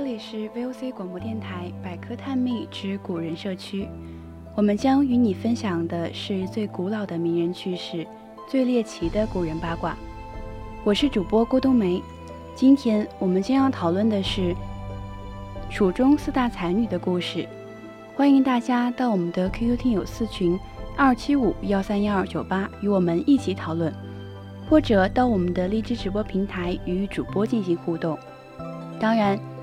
这里是 VOC 广播电台百科探秘之古人社区，我们将与你分享的是最古老的名人趣事，最猎奇的古人八卦。我是主播郭冬梅，今天我们将要讨论的是蜀中四大才女的故事。欢迎大家到我们的 QQ 听友四群二七五幺三幺二九八与我们一起讨论，或者到我们的荔枝直播平台与主播进行互动。当然。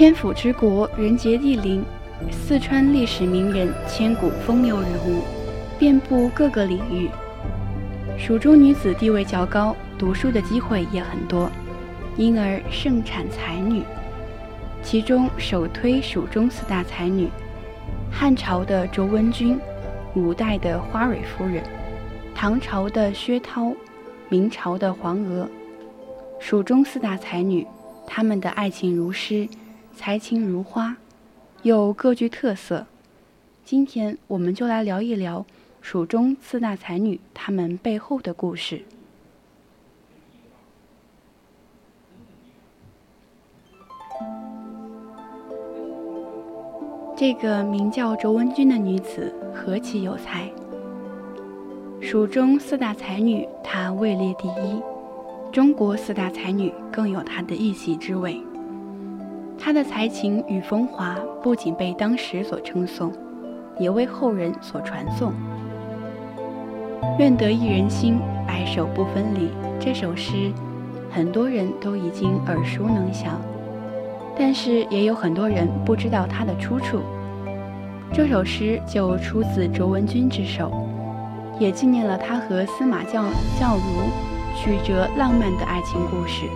天府之国，人杰地灵，四川历史名人，千古风流人物，遍布各个领域。蜀中女子地位较高，读书的机会也很多，因而盛产才女。其中首推蜀中四大才女：汉朝的卓文君，五代的花蕊夫人，唐朝的薛涛，明朝的黄娥。蜀中四大才女，她们的爱情如诗。才情如花，又各具特色。今天我们就来聊一聊蜀中四大才女她们背后的故事。这个名叫卓文君的女子何其有才！蜀中四大才女，她位列第一。中国四大才女更有她的一席之位。他的才情与风华不仅被当时所称颂，也为后人所传颂。愿得一人心，白首不分离。这首诗，很多人都已经耳熟能详，但是也有很多人不知道它的出处。这首诗就出自卓文君之手，也纪念了他和司马相相如曲折浪漫的爱情故事。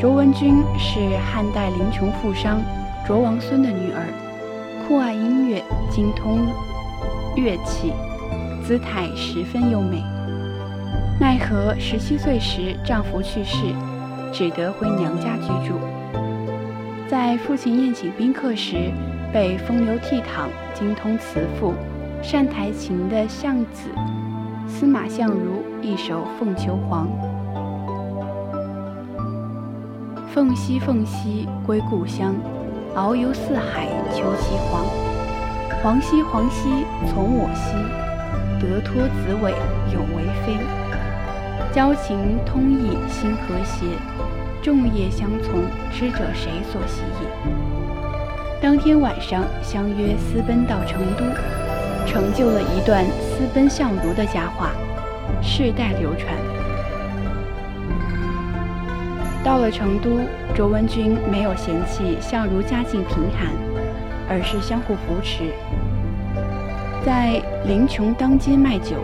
卓文君是汉代灵琼富商卓王孙的女儿，酷爱音乐，精通乐器，姿态十分优美。奈何十七岁时丈夫去世，只得回娘家居住。在父亲宴请宾客时，被风流倜傥、精通词赋、善弹琴的相子司马相如一首《凤求凰》。凤兮凤兮归故乡，遨游四海求其凰。凰兮凰兮从我兮，得脱子尾永为妃。交情通义心和谐，众业相从，知者谁所喜也？当天晚上相约私奔到成都，成就了一段私奔相如的佳话，世代流传。到了成都，卓文君没有嫌弃相如家境贫寒，而是相互扶持，在临邛当街卖酒，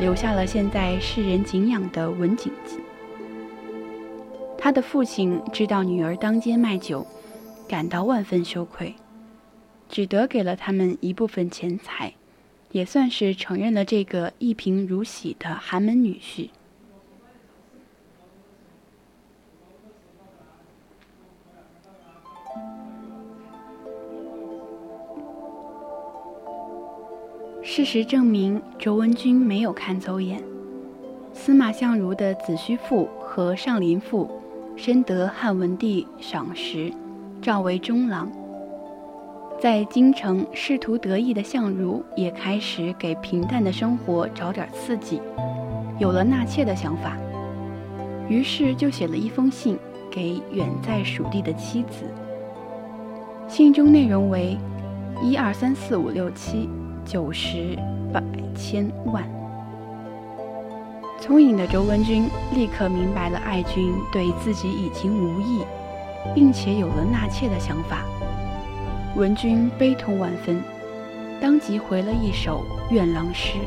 留下了现在世人敬仰的文景记。他的父亲知道女儿当街卖酒，感到万分羞愧，只得给了他们一部分钱财，也算是承认了这个一贫如洗的寒门女婿。事实证明，卓文君没有看走眼。司马相如的子虚赋和上林赋，深得汉文帝赏识，召为中郎。在京城仕途得意的相如，也开始给平淡的生活找点刺激，有了纳妾的想法。于是就写了一封信给远在蜀地的妻子。信中内容为：一二三四五六七。九十百千万。聪颖的周文君立刻明白了爱君对自己已经无意，并且有了纳妾的想法。文君悲痛万分，当即回了一首怨郎诗。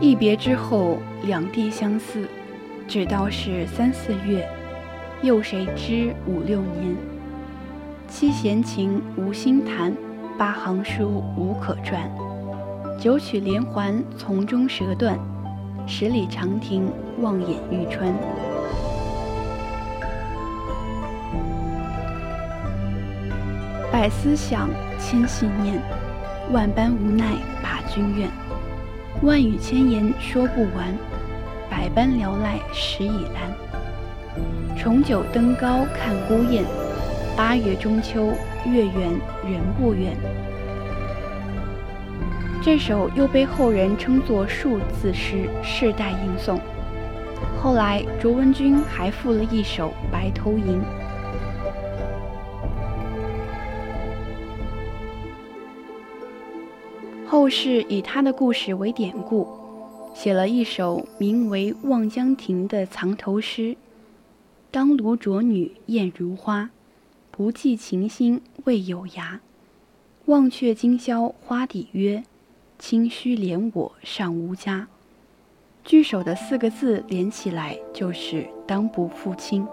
一别之后，两地相思，只道是三四月。又谁知五六年？七弦琴无心弹，八行书无可传。九曲连环从中折断，十里长亭望眼欲穿。百思想，千系念，万般无奈把君怨。万语千言说不完，百般聊赖时已阑。重九登高看孤雁，八月中秋月圆人不圆。这首又被后人称作数字诗，世代吟诵。后来卓文君还赋了一首《白头吟》。后世以他的故事为典故，写了一首名为《望江亭》的藏头诗。当卢卓女艳如花，不计情心未有涯。忘却今宵花底约，清虚怜我尚无家。句首的四个字连起来就是“当不负卿”。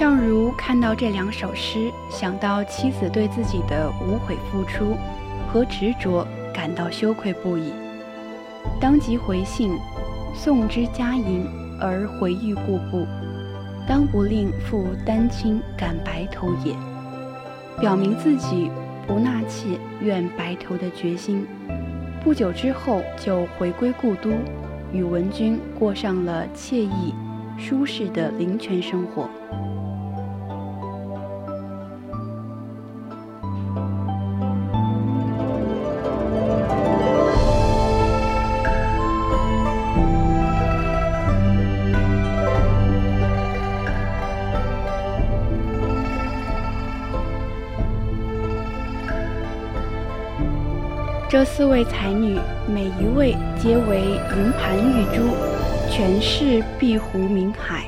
相如看到这两首诗，想到妻子对自己的无悔付出和执着，感到羞愧不已，当即回信：“送之佳银，而回忆故布，当不令负丹青感白头也。”表明自己不纳妾、愿白头的决心。不久之后，就回归故都，与文君过上了惬意、舒适的林泉生活。这四位才女，每一位皆为银盘玉珠，全是碧湖明海。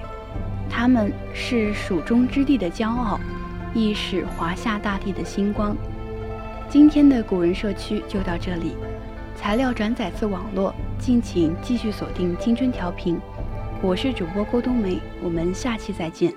她们是蜀中之地的骄傲，亦是华夏大地的星光。今天的古人社区就到这里，材料转载自网络，敬请继续锁定青春调频。我是主播郭冬梅，我们下期再见。